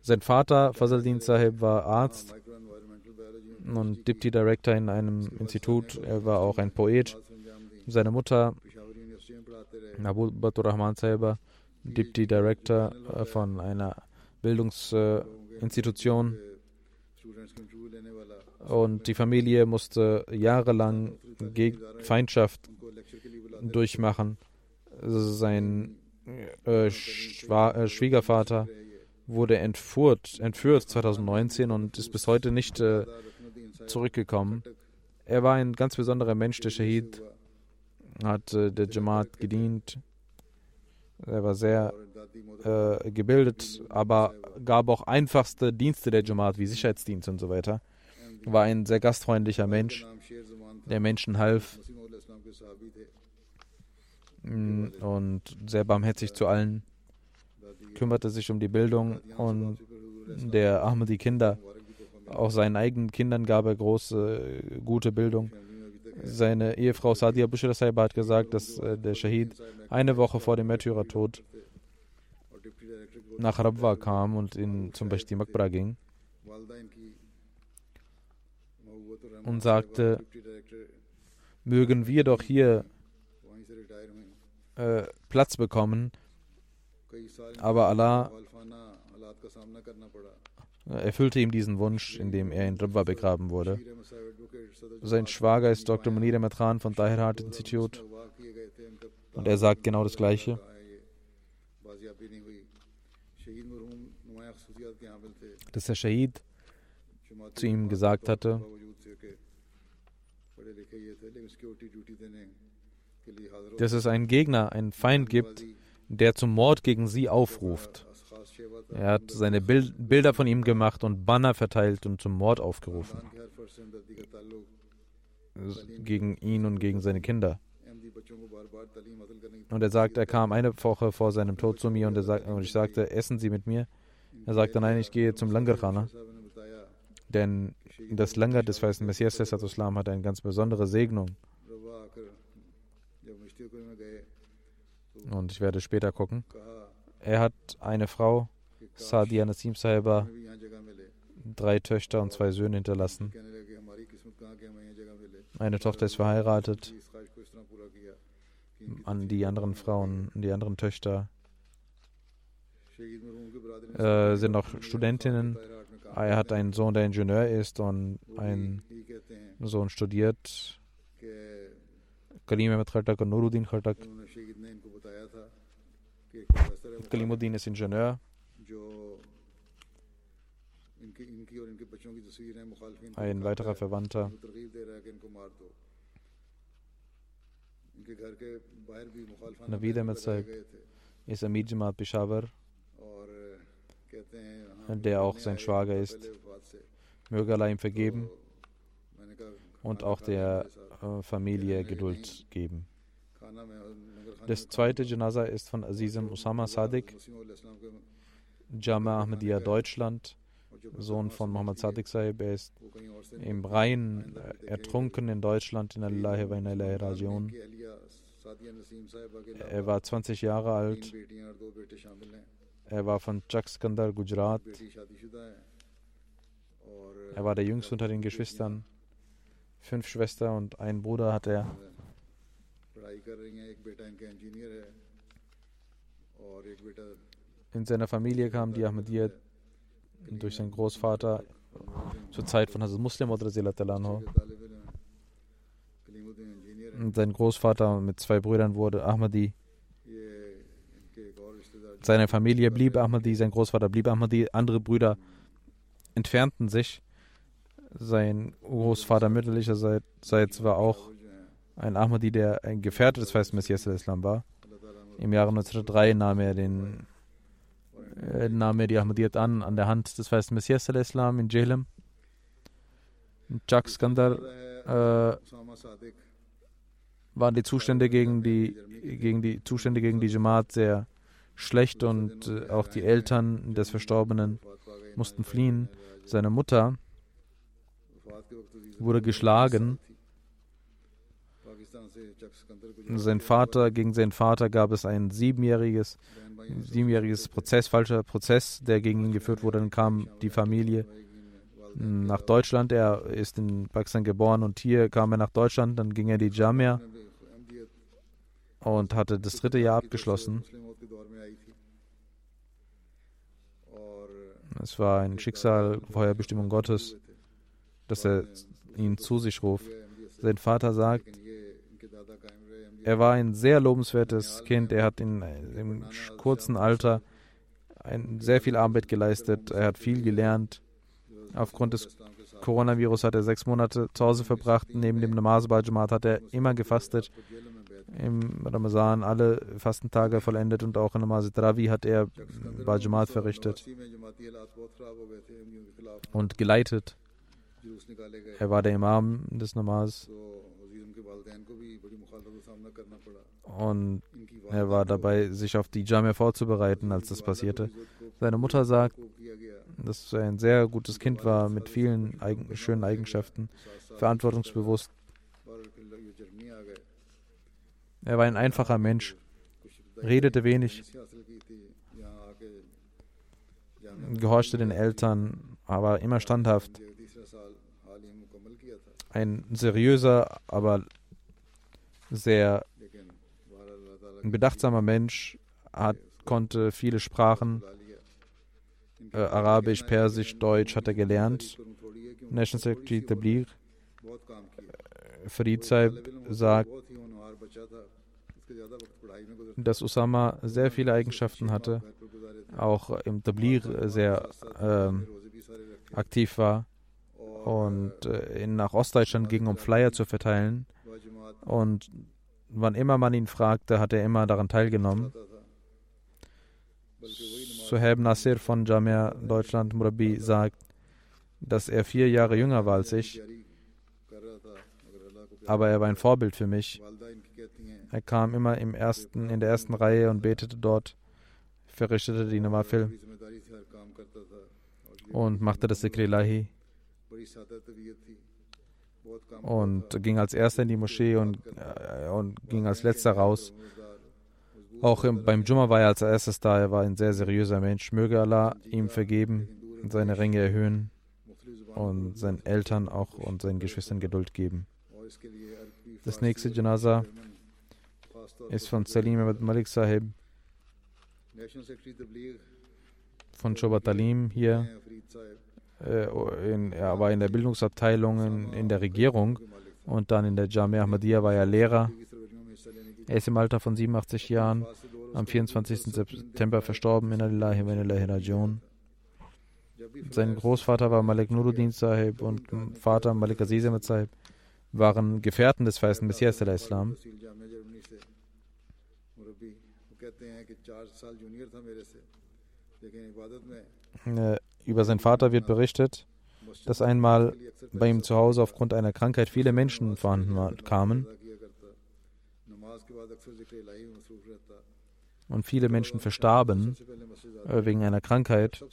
Sein Vater, Fazaldin Sahib, war Arzt und Deputy Director in einem Institut. Er war auch ein Poet. Seine Mutter, Abu Batur Rahman Sahib, Deputy Director äh, von einer Bildungsinstitution. Und die Familie musste jahrelang Feindschaft durchmachen. Sein äh, äh, Schwiegervater wurde entführt, entführt 2019 und ist bis heute nicht äh, zurückgekommen. Er war ein ganz besonderer Mensch, der Shahid, hat äh, der Jamaat gedient. Er war sehr äh, gebildet, aber gab auch einfachste Dienste der Jamaat wie Sicherheitsdienst und so weiter. War ein sehr gastfreundlicher Mensch, der Menschen half mm, und sehr barmherzig zu allen, kümmerte sich um die Bildung und der Ahmadi Kinder auch seinen eigenen Kindern gab er große, gute Bildung. Seine Ehefrau Sadia Bushra Saiba hat gesagt, dass äh, der Shahid eine Woche vor dem Märtyrertod nach Rabwa kam und in zum Beispiel Makbra ging und sagte, mögen wir doch hier äh, Platz bekommen, aber Allah erfüllte ihm diesen Wunsch, indem er in Ribwa begraben wurde. Sein Schwager ist Dr. Munir Matran von Tahir Institute und er sagt genau das Gleiche. Dass der Shahid zu ihm gesagt hatte, dass es einen Gegner, einen Feind gibt, der zum Mord gegen sie aufruft. Er hat seine Bild Bilder von ihm gemacht und Banner verteilt und zum Mord aufgerufen. Gegen ihn und gegen seine Kinder. Und er sagt, er kam eine Woche vor seinem Tod zu mir und, er sagt, und ich sagte, essen Sie mit mir? Er sagte, nein, ich gehe zum Langarkhana. Denn das Langar des weißen Messias Islam hat eine ganz besondere Segnung. Und ich werde später gucken. Er hat eine Frau, Sadia Nasim Sahiba, drei Töchter und zwei Söhne hinterlassen. Eine Tochter ist verheiratet. An die anderen Frauen, die anderen Töchter äh, sind noch Studentinnen. Er hat einen Sohn, der Ingenieur ist und einen Sohn studiert. Kalim Ahmed Khatak und Nuruddin Khatak. Kalimuddin ist Ingenieur. Ein weiterer Verwandter. Ahmed Sahib ist Amir Jamaat Peshawar, der auch sein Schwager ist. Möge Allah ihm vergeben und auch der äh, Familie Geduld geben. Das zweite Janaza ist von Azizem Usama Sadiq, Jama Ahmadiyya Deutschland, Sohn von Muhammad Sadiq Sahib. Er ist im Rhein äh, ertrunken in Deutschland in Allah wa inna Rajiun. Er war 20 Jahre alt. Er war von Chakskandar, Gujarat. Er war der jüngste unter den Geschwistern. Fünf Schwestern und einen Bruder hat er. In seiner Familie kam die Ahmadiyya durch seinen Großvater zur Zeit von Hazrat Muslim oder sein Großvater mit zwei Brüdern wurde Ahmadi. Seine Familie blieb Ahmadi, sein Großvater blieb Ahmadi, andere Brüder entfernten sich. Sein Großvater mütterlicherseits war auch ein Ahmadi, der ein Gefährte des Weißen Messias Islam war. Im Jahre 1903 nahm er, den, nahm er die Ahmadiyyat an, an der Hand des Weißen Messias Islam in Jehlam. Chak Skandar äh, waren die Zustände gegen die, gegen die Zustände gegen die Jamaat sehr schlecht und äh, auch die Eltern des Verstorbenen mussten fliehen. Seine Mutter wurde geschlagen. Sein Vater, gegen seinen Vater gab es ein siebenjähriges, siebenjähriges Prozess, falscher Prozess, der gegen ihn geführt wurde. Dann kam die Familie nach Deutschland. Er ist in Pakistan geboren und hier kam er nach Deutschland. Dann ging er die Jamia und hatte das dritte Jahr abgeschlossen. Es war ein Schicksal, Feuerbestimmung Gottes, dass er ihn zu sich ruft. Sein Vater sagt, er war ein sehr lobenswertes Kind. Er hat in, im kurzen Alter ein, sehr viel Arbeit geleistet. Er hat viel gelernt. Aufgrund des Coronavirus hat er sechs Monate zu Hause verbracht. Neben dem Namaz Jamaat hat er immer gefastet im Ramazan alle Fastentage vollendet und auch in Namaz Travi hat er Bajamat verrichtet und geleitet. Er war der Imam des Namaz und er war dabei, sich auf die Jamia vorzubereiten, als das passierte. Seine Mutter sagt, dass er ein sehr gutes Kind war mit vielen eigen, schönen Eigenschaften, verantwortungsbewusst er war ein einfacher Mensch, redete wenig, gehorchte den Eltern, aber immer standhaft. Ein seriöser, aber sehr bedachtsamer Mensch, hat, konnte viele Sprachen, äh, Arabisch, Persisch, Deutsch hat er gelernt. National Secretary Tabligh, Farid Saib sagt, dass Usama sehr viele Eigenschaften hatte, auch im Tablir sehr äh, aktiv war und äh, nach Ostdeutschland ging, um Flyer zu verteilen. Und wann immer man ihn fragte, hat er immer daran teilgenommen. Suhaib Nasir von Jamia Deutschland Murabi sagt, dass er vier Jahre jünger war als ich, aber er war ein Vorbild für mich. Er kam immer im ersten, in der ersten Reihe und betete dort, verrichtete die Nawafil und machte das Sikrilahi und ging als erster in die Moschee und, äh, und ging als letzter raus. Auch im, beim Jumma war er als erstes da. Er war ein sehr seriöser Mensch. Möge Allah ihm vergeben, seine Ränge erhöhen und seinen Eltern auch und seinen Geschwistern Geduld geben. Das nächste Janaza ist von Salim Ahmed Malik Sahib. von Shobat Talim hier. Äh, in, er war in der Bildungsabteilung in, in, der Regierung und dann in der Jamia Ahmadiyya war er Lehrer. Er ist im Alter von 87 Jahren am 24. September verstorben. Sein Großvater war Malik Nuruddin Sahib und Vater Malik Aziz Ahmed Sahib waren Gefährten des weißen Messias der Islam. Äh, über seinen Vater wird berichtet, dass einmal bei ihm zu Hause aufgrund einer Krankheit viele Menschen vorhanden kamen und viele Menschen verstarben äh, wegen einer Krankheit.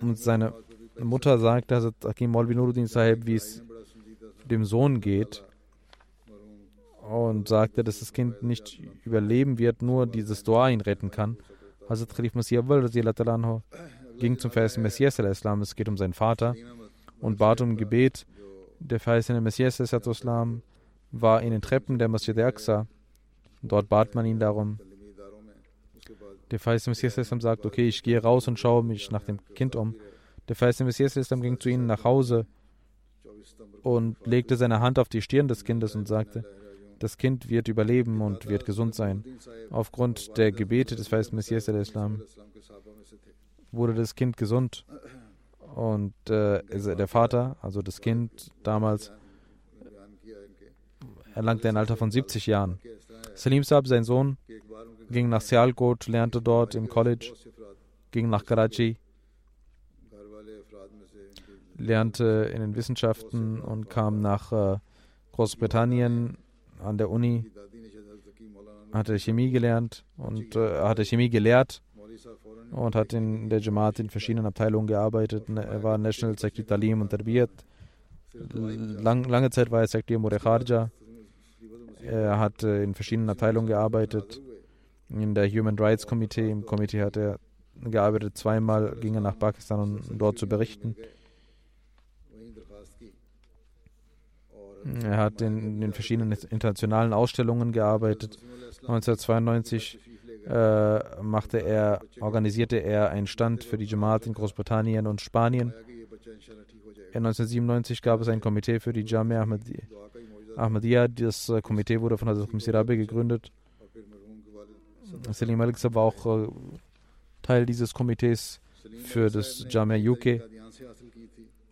Und seine Mutter sagt, dass Hakim Sahib, wie es dem Sohn geht, und sagte, dass das Kind nicht überleben wird, nur dieses Dua ihn retten kann. Hazrat Khalif Masih Awal ging zum verheißenen Messias, es geht um seinen Vater, und bat um Gebet. Der verheißene Messias war in den Treppen der Masjid Aqsa. Dort bat man ihn darum. Der verheißene Messias sagt: Okay, ich gehe raus und schaue mich nach dem Kind um. Der verheißene Messias ging zu ihnen nach Hause und legte seine Hand auf die Stirn des Kindes und sagte: das Kind wird überleben und wird gesund sein. Aufgrund der Gebete des Feisten Messias al-Islam wurde das Kind gesund. Und äh, der Vater, also das Kind damals, erlangte ein Alter von 70 Jahren. Salim Saab, sein Sohn, ging nach Sialkot, lernte dort im College, ging nach Karachi, lernte in den Wissenschaften und kam nach äh, Großbritannien an der Uni, hatte Chemie gelernt und äh, hatte Chemie gelehrt und hat in der Jamaat in verschiedenen Abteilungen gearbeitet. Ne, er war National Secretary Talim und Tarbiyat. Lang, lange Zeit war er Sekretär Murekharja. Er hat äh, in verschiedenen Abteilungen gearbeitet. In der Human Rights Committee, im Komitee hat er gearbeitet. Zweimal ging er nach Pakistan, um dort zu berichten. Er hat in den verschiedenen internationalen Ausstellungen gearbeitet. 1992 äh, machte er, organisierte er einen Stand für die Jamaat in Großbritannien und Spanien. In 1997 gab es ein Komitee für die Jamia Ahmadi Ahmadiyya. Das äh, Komitee wurde von Hazrat Misirabe gegründet. Selim Alexa war auch äh, Teil dieses Komitees für das Jamia UK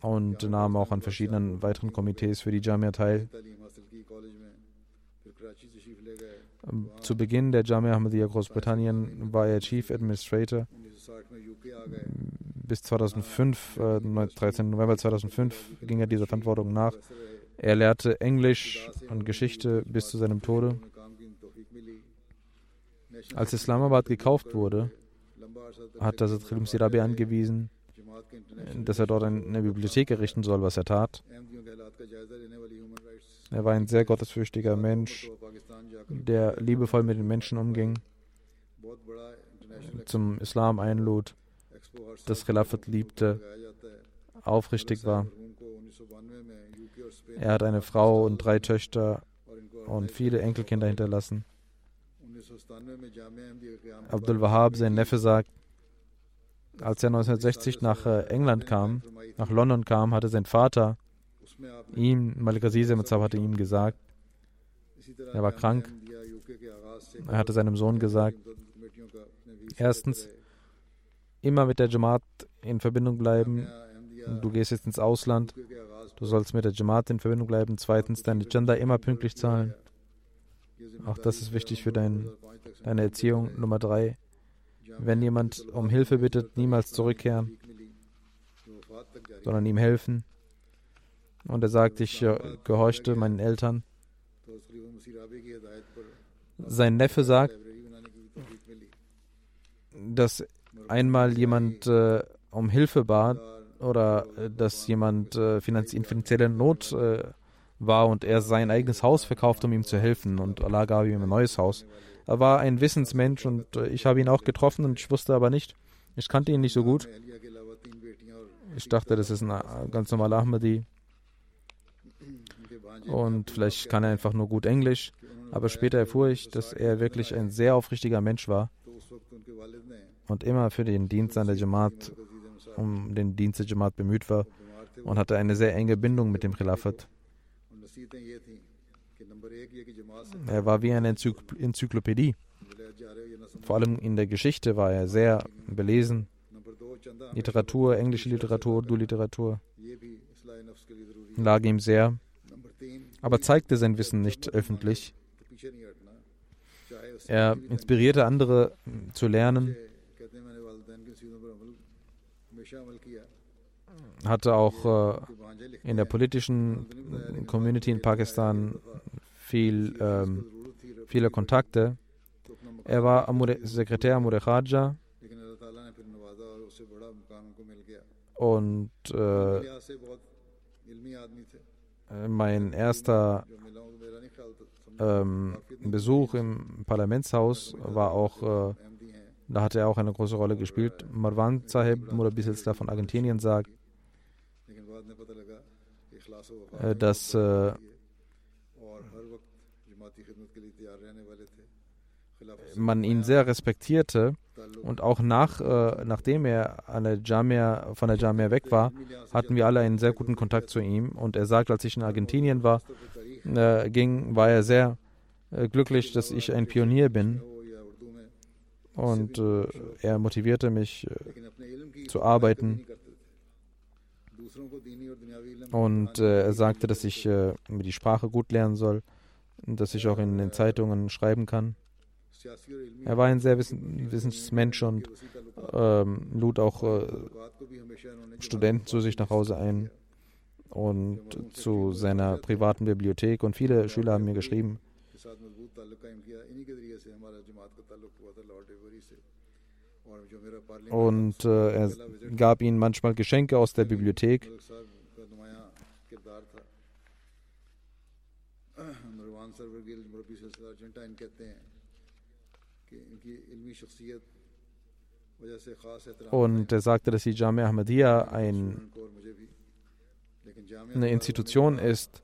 und nahm auch an verschiedenen weiteren Komitees für die Jamia teil. Zu Beginn der Jamia Ahmadiyya Großbritannien war er Chief Administrator. Bis 2005, äh, 13. November 2005 ging er dieser Verantwortung nach. Er lehrte Englisch und Geschichte bis zu seinem Tode. Als Islamabad gekauft wurde, hat Hazrat Khilum Sirabi angewiesen, dass er dort eine Bibliothek errichten soll, was er tat. Er war ein sehr gottesfürchtiger Mensch, der liebevoll mit den Menschen umging, zum Islam einlud, das Khilafat liebte, aufrichtig war. Er hat eine Frau und drei Töchter und viele Enkelkinder hinterlassen. Abdul Wahab, sein Neffe, sagt, als er 1960 nach äh, England kam, nach London kam, hatte sein Vater ihm, Malik Aziz hatte ihm gesagt, er war krank, er hatte seinem Sohn gesagt, erstens, immer mit der Jamaat in Verbindung bleiben, du gehst jetzt ins Ausland, du sollst mit der Jamaat in Verbindung bleiben, zweitens, deine Gender immer pünktlich zahlen, auch das ist wichtig für dein, deine Erziehung, Nummer drei, wenn jemand um Hilfe bittet, niemals zurückkehren, sondern ihm helfen. Und er sagt, ich äh, gehorchte meinen Eltern. Sein Neffe sagt, dass einmal jemand äh, um Hilfe bat oder äh, dass jemand äh, finanz in finanzieller Not äh, war und er sein eigenes Haus verkaufte, um ihm zu helfen. Und Allah gab ihm ein neues Haus. Er war ein Wissensmensch und äh, ich habe ihn auch getroffen und ich wusste aber nicht, ich kannte ihn nicht so gut. Ich dachte, das ist ein äh, ganz normaler Ahmadi. Und vielleicht kann er einfach nur gut Englisch. Aber später erfuhr ich, dass er wirklich ein sehr aufrichtiger Mensch war und immer für den Dienst an der Jamaat, um den Dienst der Jamaat bemüht war und hatte eine sehr enge Bindung mit dem Khilafat. Er war wie eine Enzykl Enzyklopädie. Vor allem in der Geschichte war er sehr belesen. Literatur, englische Literatur, Urdu-Literatur lag ihm sehr, aber zeigte sein Wissen nicht öffentlich. Er inspirierte andere zu lernen, hatte auch äh, in der politischen Community in Pakistan viel, ähm, viele Kontakte. Er war Amure, Sekretär Amure Khaja und äh, mein erster ähm, Besuch im Parlamentshaus war auch, äh, da hat er auch eine große Rolle gespielt. Marwan Sahib Murabiselstar von Argentinien sagt, äh, dass äh, man ihn sehr respektierte und auch nach, äh, nachdem er an der Jamia, von der Jamia weg war, hatten wir alle einen sehr guten Kontakt zu ihm. Und er sagt, als ich in Argentinien war, äh, ging, war er sehr äh, glücklich, dass ich ein Pionier bin. Und äh, er motivierte mich äh, zu arbeiten. Und äh, er sagte, dass ich die Sprache gut lernen soll, dass ich auch in den Zeitungen schreiben kann. Er war ein sehr Wissensmensch und ähm, lud auch äh, Studenten zu sich nach Hause ein und zu seiner privaten Bibliothek. Und viele Schüler haben mir geschrieben. Und äh, er gab ihnen manchmal Geschenke aus der Bibliothek. Und er sagte, dass die Jamia Ahmadiyya ein, eine Institution ist,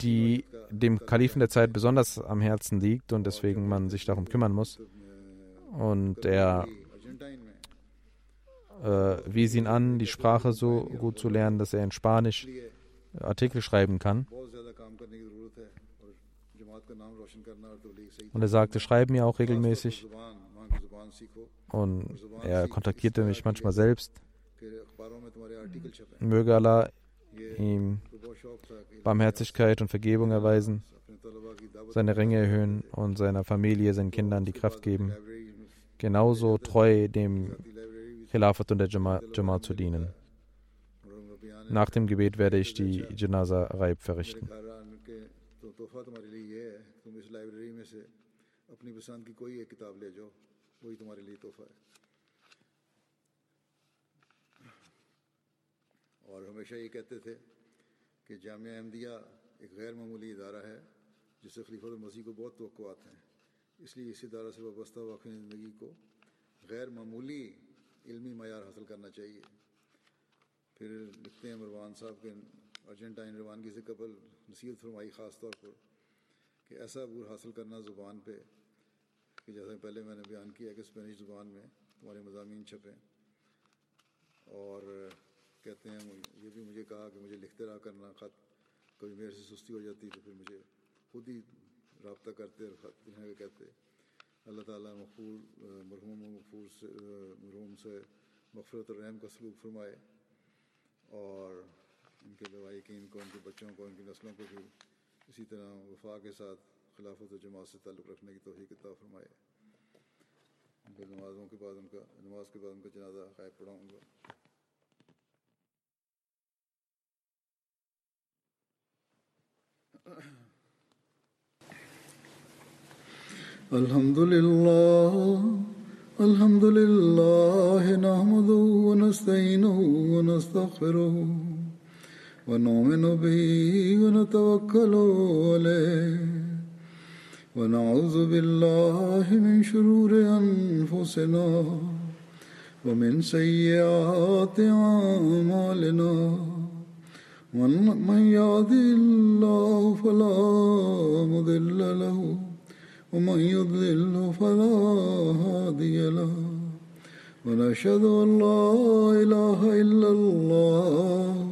die dem Kalifen der Zeit besonders am Herzen liegt und deswegen man sich darum kümmern muss. Und er äh, wies ihn an, die Sprache so gut zu lernen, dass er in Spanisch Artikel schreiben kann. Und er sagte, schreib mir auch regelmäßig. Und er kontaktierte mich manchmal selbst. Möge Allah ihm Barmherzigkeit und Vergebung erweisen, seine Ränge erhöhen und seiner Familie, seinen Kindern die Kraft geben, genauso treu dem Khilafat und der Jamaat zu dienen. Nach dem Gebet werde ich die Janaza Raib verrichten. تحفہ تمہارے لیے یہ ہے، تم اس لائبریری میں سے اپنی پسند کی کوئی ایک کتاب لے جاؤ، وہی تمہارے لیے تحفہ ہے۔ اور ہمیشہ یہ کہتے تھے کہ جامعہ احمدیہ ایک غیر معمولی ادارہ ہے، جس سے خلیفہ المسیح کو بہت توقعات ہیں۔ اس لیے اس ادارہ سے وابستہ واقعی زندگی کو غیر معمولی علمی معیار حاصل کرنا چاہیے۔ پھر لکھتے ہیں مروان صاحب کے ارجنٹائن روانگی سے قبل نصیحت فرمائی، خاص طور پر کہ ایسا عبور حاصل کرنا زبان پہ کہ جیسا پہلے میں نے بیان کیا کہ اسپینش زبان میں تمہارے مضامین چھپیں اور کہتے ہیں، یہ بھی مجھے کہا کہ مجھے لکھتے رہا کرنا، خط کبھی میرے سے سستی ہو جاتی تو پھر مجھے خود ہی رابطہ کرتے اور خط لکھنے کا کہتے۔ اللہ تعالیٰ مغفور، مرحوم و مغفور سے، مرحوم سے مغفرت الرحم کا سلوک فرمائے اور ان کے لوائقین کو، ان کے بچوں کو، ان کی نسلوں کو بھی اسی طرح وفا کے ساتھ خلافت و جماعت سے تعلق رکھنے کی توفیق عطا فرمائے۔ ان کو نمازوں کے بعد ان کا، نماز کے بعد ان کا جنازہ غائب پڑھاؤں گا۔ الحمد لله الحمد لله نحمده ونستعينه ونستغفره ونؤمن به ونتوكل عليه. ونعوذ بالله من شرور أنفسنا ومن سيئات أعمالنا. من يهده الله فلا مضل له ومن يضلل فلا هادي له. ونشهد أن لا إله إلا الله